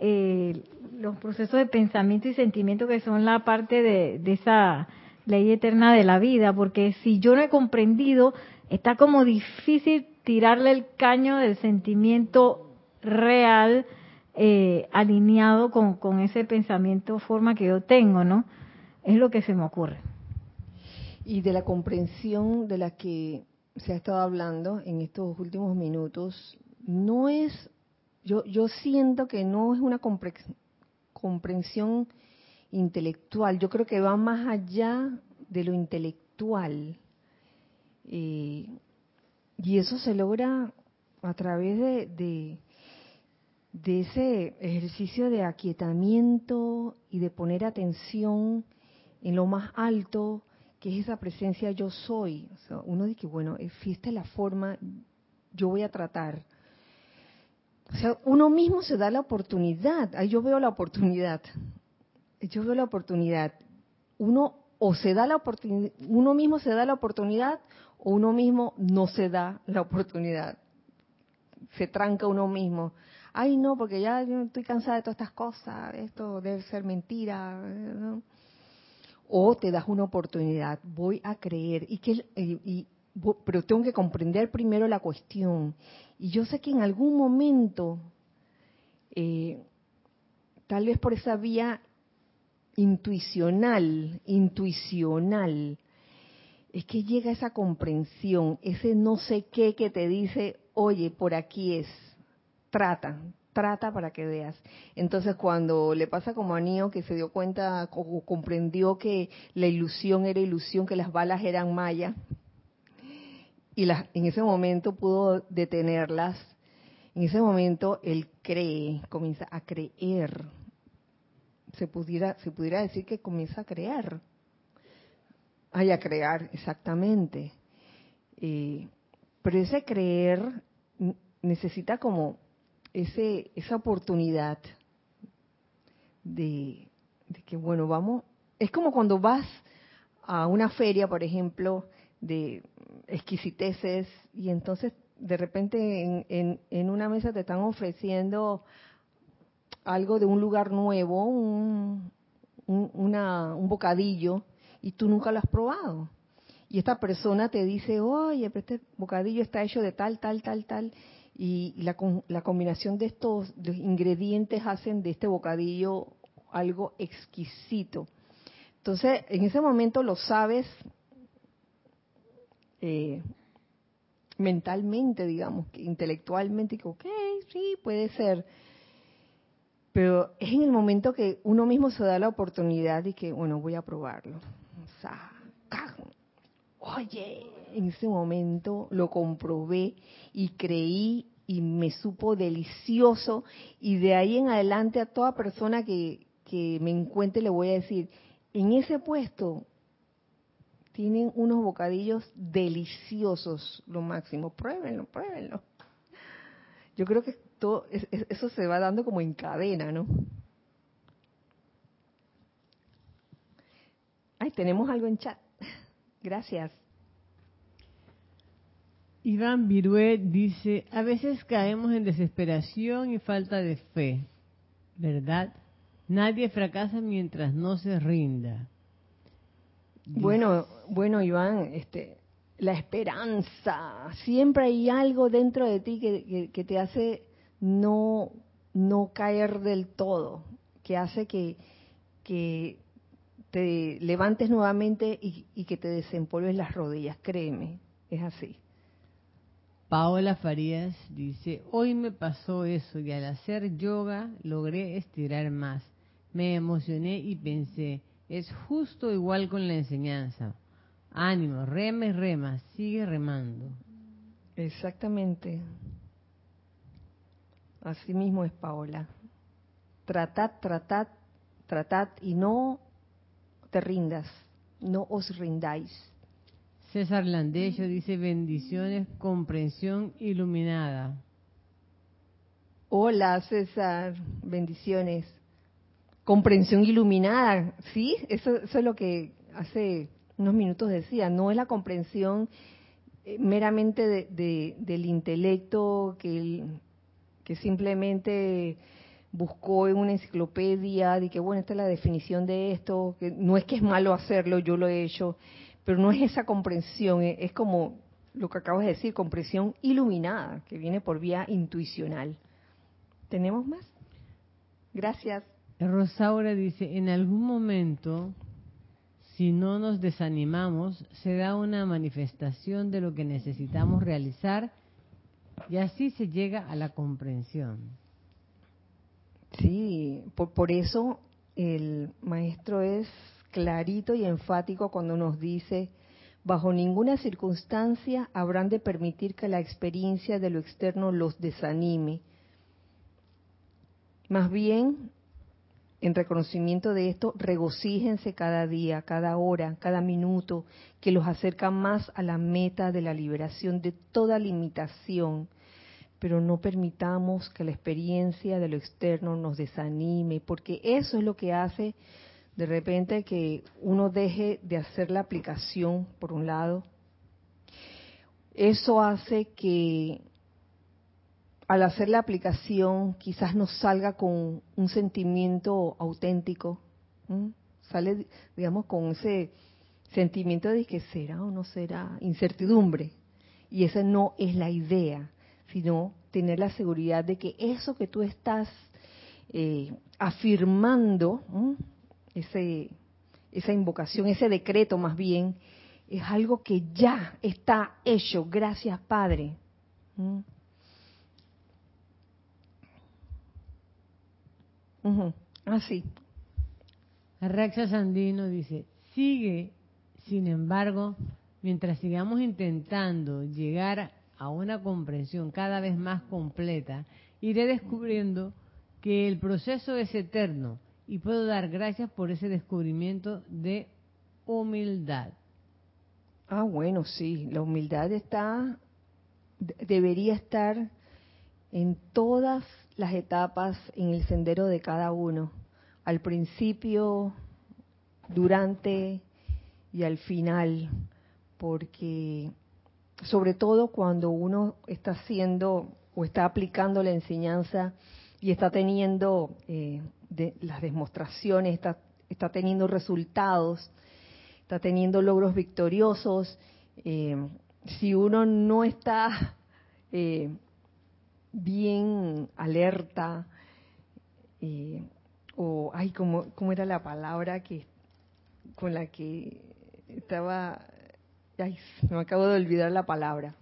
eh, los procesos de pensamiento y sentimiento que son la parte de, esa ley eterna de la vida, porque si yo no he comprendido, está como difícil tirarle el caño del sentimiento real eh, alineado con, con, ese pensamiento forma que yo tengo, ¿no? Es lo que se me ocurre. Y de la comprensión de la que se ha estado hablando en estos últimos minutos, no es yo, yo siento que no es una comprensión intelectual, yo creo que va más allá de lo intelectual. Eh, y eso se logra a través de, ese ejercicio de aquietamiento y de poner atención en lo más alto, que es esa presencia yo soy. O sea, uno dice, bueno, esta es la forma, yo voy a tratar o sea, uno mismo se da la oportunidad. Ahí yo veo la oportunidad. Yo veo la oportunidad. Uno o se da la oportunidad, uno mismo se da la oportunidad o uno mismo no se da la oportunidad. Se tranca uno mismo. Ay, no, porque ya estoy cansada de todas estas cosas, esto debe ser mentira. o te das una oportunidad, voy a creer, y que, y, pero tengo que comprender primero la cuestión. Y yo sé que en algún momento, eh, tal vez por esa vía intuicional, intuicional, es que llega esa comprensión, ese no sé qué que te dice, oye, por aquí es, trata, trata para que veas. Entonces cuando le pasa como a Nio que se dio cuenta o comprendió que la ilusión era ilusión, que las balas eran maya, y las, en ese momento pudo detenerlas, en ese momento él cree, comienza a creer. Se pudiera, se pudiera decir que comienza a creer. Ay, a crear, exactamente. Eh, pero ese creer necesita como ese, esa oportunidad de, que, bueno, vamos, es como cuando vas a una feria, por ejemplo, de exquisiteces y entonces de repente en, en, una mesa te están ofreciendo algo de un lugar nuevo, un, un bocadillo, y tú nunca lo has probado. Y esta persona te dice, oye, este bocadillo está hecho de tal, tal, tal, tal, y la, la combinación de estos ingredientes hacen de este bocadillo algo exquisito. Entonces, en ese momento lo sabes eh, mentalmente, digamos, intelectualmente, que ok, sí, puede ser. Pero es en el momento que uno mismo se da la oportunidad y que, bueno, voy a probarlo. O sea, oye, en ese momento lo comprobé y creí y me supo delicioso y de ahí en adelante a toda persona que, que me encuentre le voy a decir, en ese puesto tienen unos bocadillos deliciosos, lo máximo, pruébenlo, pruébenlo. Yo creo que todo eso se va dando como en cadena, ¿no? Ay, tenemos algo en chat. Gracias. Iván Virué dice, a veces caemos en desesperación y falta de fe, ¿verdad? Nadie fracasa mientras no se rinda. Bueno, bueno, Iván, este, la esperanza, siempre hay algo dentro de ti que, te hace no, no caer del todo, que hace que, que te levantes nuevamente y, y que te desempolves las rodillas, créeme, es así. Paola Farías dice, hoy me pasó eso y al hacer yoga logré estirar más. Me emocioné y pensé, es justo igual con la enseñanza. Ánimo, rema y rema, sigue remando. Exactamente. Así mismo es Paola. Tratad, tratad, tratad y no te rindas, no os rindáis. César Landecho dice bendiciones, comprensión iluminada. Hola César, bendiciones. Comprensión iluminada, ¿sí? Eso, es lo que hace unos minutos decía, no es la comprensión eh, meramente de, del intelecto que, que simplemente buscó en una enciclopedia de que bueno esta es la definición de esto que no es que es malo hacerlo yo lo he hecho pero no es esa comprensión, es como lo que acabas de decir, comprensión iluminada, que viene por vía intuicional. ¿Tenemos más? Gracias. Rosaura dice, en algún momento, si no nos desanimamos, se da una manifestación de lo que necesitamos realizar y así se llega a la comprensión. Sí, por, por eso el maestro es clarito y enfático cuando nos dice, bajo ninguna circunstancia habrán de permitir que la experiencia de lo externo los desanime. Más bien, en reconocimiento de esto, regocíjense cada día, cada hora, cada minuto, que los acerca más a la meta de la liberación de toda limitación. Pero no permitamos que la experiencia de lo externo nos desanime, porque eso es lo que hace de repente que uno deje de hacer la aplicación, por un lado, eso hace que al hacer la aplicación quizás nos salga con un sentimiento auténtico, sale, digamos, con ese sentimiento de que será o no será, incertidumbre. Y esa no es la idea, sino tener la seguridad de que eso que tú estás eh, afirmando, ese, esa invocación, ese decreto más bien, es algo que ya está hecho. Gracias, Padre. Así. Arraxa Sandino dice, sigue, sin embargo, mientras sigamos intentando llegar a una comprensión cada vez más completa, iré descubriendo que el proceso es eterno y puedo dar gracias por ese descubrimiento de humildad. Ah, bueno, sí, la humildad está, debería estar en todas las etapas en el sendero de cada uno, al principio, durante y al final, porque sobre todo cuando uno está haciendo o está aplicando la enseñanza y está teniendo eh, las demostraciones, está, está teniendo resultados, está teniendo logros victoriosos, eh, si uno no está eh, bien alerta, eh, o, ay, ¿cómo, ¿cómo era la palabra que con la que estaba, ay, me acabo de olvidar la palabra.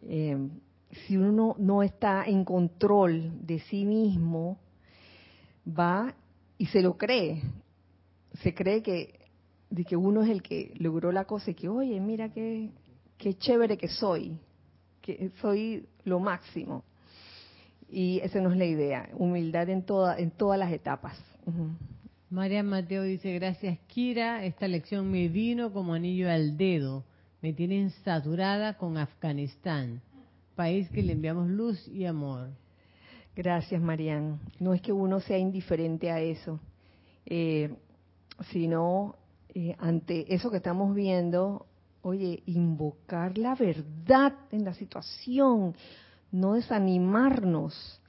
si uno no está en control de sí mismo, va y se lo cree. Se cree que, de que uno es el que logró la cosa y que, oye, mira qué, qué chévere que soy, que soy lo máximo. Y esa no es la idea, humildad en, toda, en todas las etapas. María Mateo dice, gracias Kira, esta lección me vino como anillo al dedo, me tienen saturada con Afganistán, país que le enviamos luz y amor. Gracias, Marian. No es que uno sea indiferente a eso, eh, sino eh, ante eso que estamos viendo, oye, invocar la verdad en la situación, no desanimarnos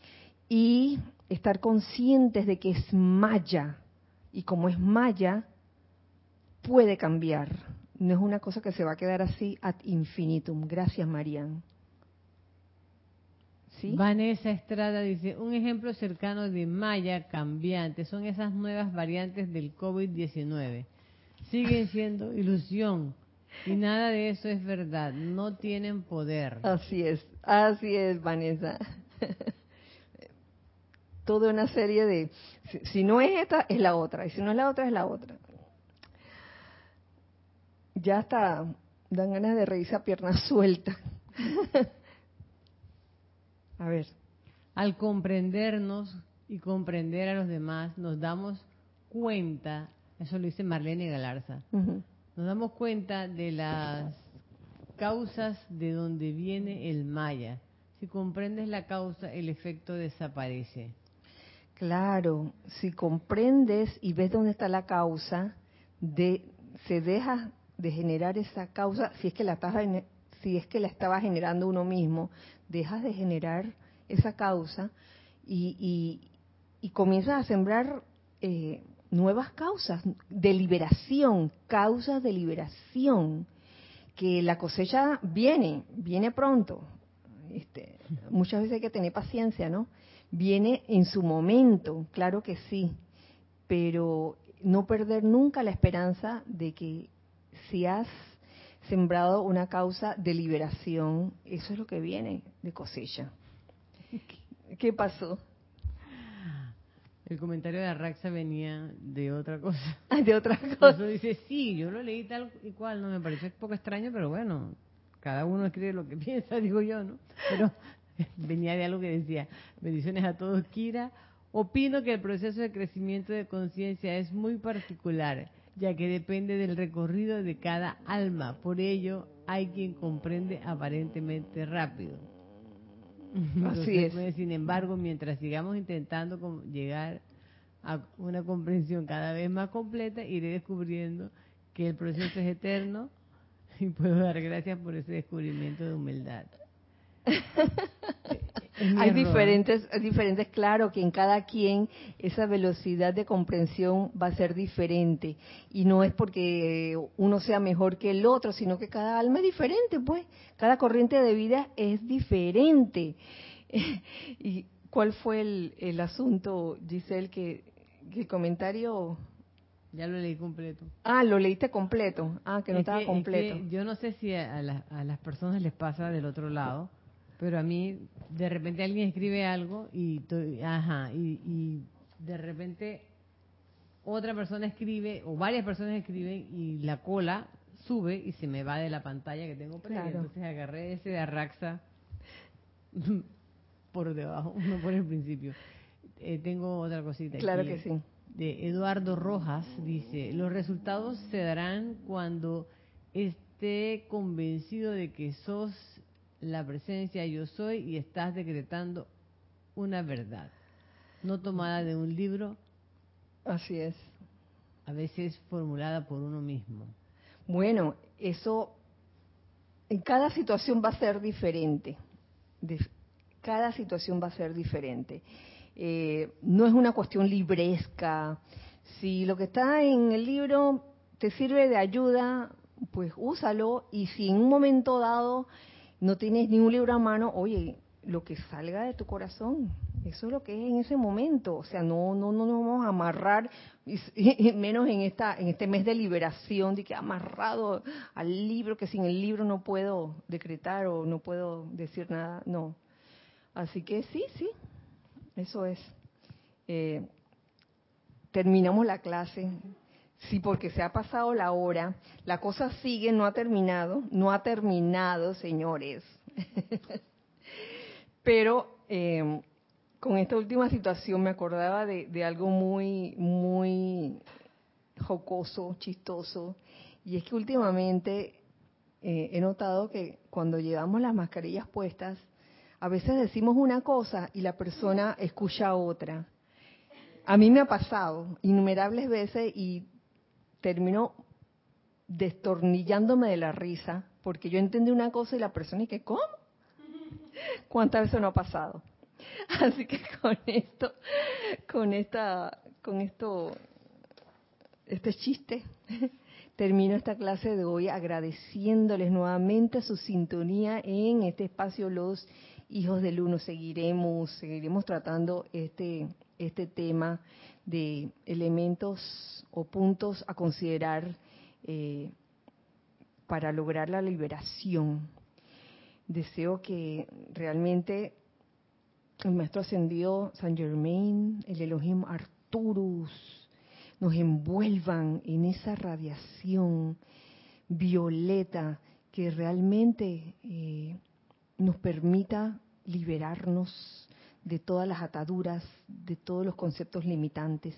y estar conscientes de que es maya. Y como es maya, puede cambiar. No es una cosa que se va a quedar así ad infinitum. Gracias, Marian. Vanessa Estrada dice, un ejemplo cercano de malla cambiante son esas nuevas variantes del COVID-19. Siguen siendo ilusión y nada de eso es verdad, no tienen poder. Así es, así es, Vanessa. Toda una serie de, si, no es esta, es la otra, y si no es la otra, es la otra. Ya hasta dan ganas de reírse a pierna suelta. A ver. Al comprendernos y comprender a los demás, nos damos cuenta, eso lo dice Marlene Galarza, nos damos cuenta de las causas de donde viene el maya. Si comprendes la causa, el efecto desaparece. Claro, si comprendes y ves dónde está la causa, de, se deja de generar esa causa, si es que la si es que la estaba generando uno mismo, dejas de generar esa causa y, y, comienzas a sembrar eh, nuevas causas de liberación, causas de liberación, que la cosecha viene, viene pronto. Este, muchas veces hay que tener paciencia, ¿no? Viene en su momento, claro que sí, pero no perder nunca la esperanza de que si has sembrado una causa de liberación, eso es lo que viene de cosecha. ¿Qué pasó? El comentario de Arraxa venía de otra cosa. de otra cosa. Eso dice, sí, yo lo leí tal y cual, no me pareció un poco extraño, pero bueno, cada uno escribe lo que piensa, digo yo, ¿no? Pero venía de algo que decía, bendiciones a todos, Kira. Opino que el proceso de crecimiento de conciencia es muy particular ya que depende del recorrido de cada alma. Por ello, hay quien comprende aparentemente rápido. Así es. Pues, sin embargo, mientras sigamos intentando llegar a una comprensión cada vez más completa, iré descubriendo que el proceso es eterno y puedo dar gracias por ese descubrimiento de humildad. Hay diferentes, diferentes, claro, que en cada quien esa velocidad de comprensión va a ser diferente. Y no es porque uno sea mejor que el otro, sino que cada alma es diferente, pues. Cada corriente de vida es diferente. ¿Y cuál fue el, el asunto, Giselle, que, que el comentario ya lo leí completo. Ah, lo leíste completo. Ah, que no estaba completo. yo no sé si a, a, las personas les pasa del otro lado, pero a mí de repente alguien escribe algo y, ajá, y, de repente otra persona escribe o varias personas escriben y la cola sube y se me va de la pantalla que tengo previa. Entonces agarré ese de Arraxa por debajo, no por el principio. Eh, tengo otra cosita. Claro que sí de Eduardo Rojas dice, los resultados se darán cuando esté convencido de que sos la presencia yo soy y estás decretando una verdad, no tomada de un libro. Así es. A veces formulada por uno mismo. Bueno, eso en cada situación va a ser diferente. cada situación va a ser diferente. Eh, no es una cuestión libresca. Si lo que está en el libro te sirve de ayuda, pues úsalo y si en un momento dado no tienes ningún libro a mano, oye, lo que salga de tu corazón, eso es lo que es en ese momento, o sea, no no no nos vamos a amarrar menos en esta en este mes de liberación de que amarrado al libro que sin el libro no puedo decretar o no puedo decir nada, no. Así que sí, sí, eso es. Eh, terminamos la clase. Sí, porque se ha pasado la hora. La cosa sigue, no ha terminado. No ha terminado, señores. Pero eh, con esta última situación me acordaba de, algo muy, muy jocoso, chistoso. Y es que últimamente eh, he notado que cuando llevamos las mascarillas puestas, a veces decimos una cosa y la persona escucha otra. A mí me ha pasado innumerables veces y termino destornillándome de la risa porque yo entendí una cosa y la persona y que ¿cómo? ¿Cuántas veces no ha pasado? Así que con esto, con esta, con esto, este chiste, termino esta clase de hoy agradeciéndoles nuevamente su sintonía en este espacio Los hijos del uno, seguiremos, seguiremos tratando este, este tema de elementos o puntos a considerar eh, para lograr la liberación. Deseo que realmente el Maestro Ascendido San Germain, el Elohim Arturus, nos envuelvan en esa radiación violeta que realmente eh, nos permita liberarnos de todas las ataduras, de todos los conceptos limitantes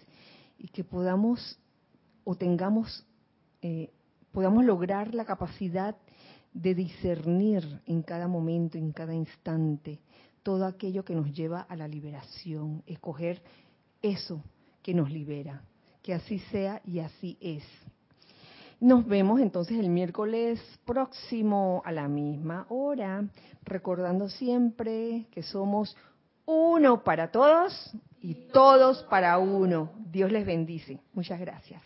y que podamos o tengamos, eh, podamos lograr la capacidad de discernir en cada momento, en cada instante, todo aquello que nos lleva a la liberación, escoger eso que nos libera, que así sea y así es. Nos vemos entonces el miércoles próximo a la misma hora, recordando siempre que somos uno para todos y todos para uno. Dios les bendice. Muchas gracias.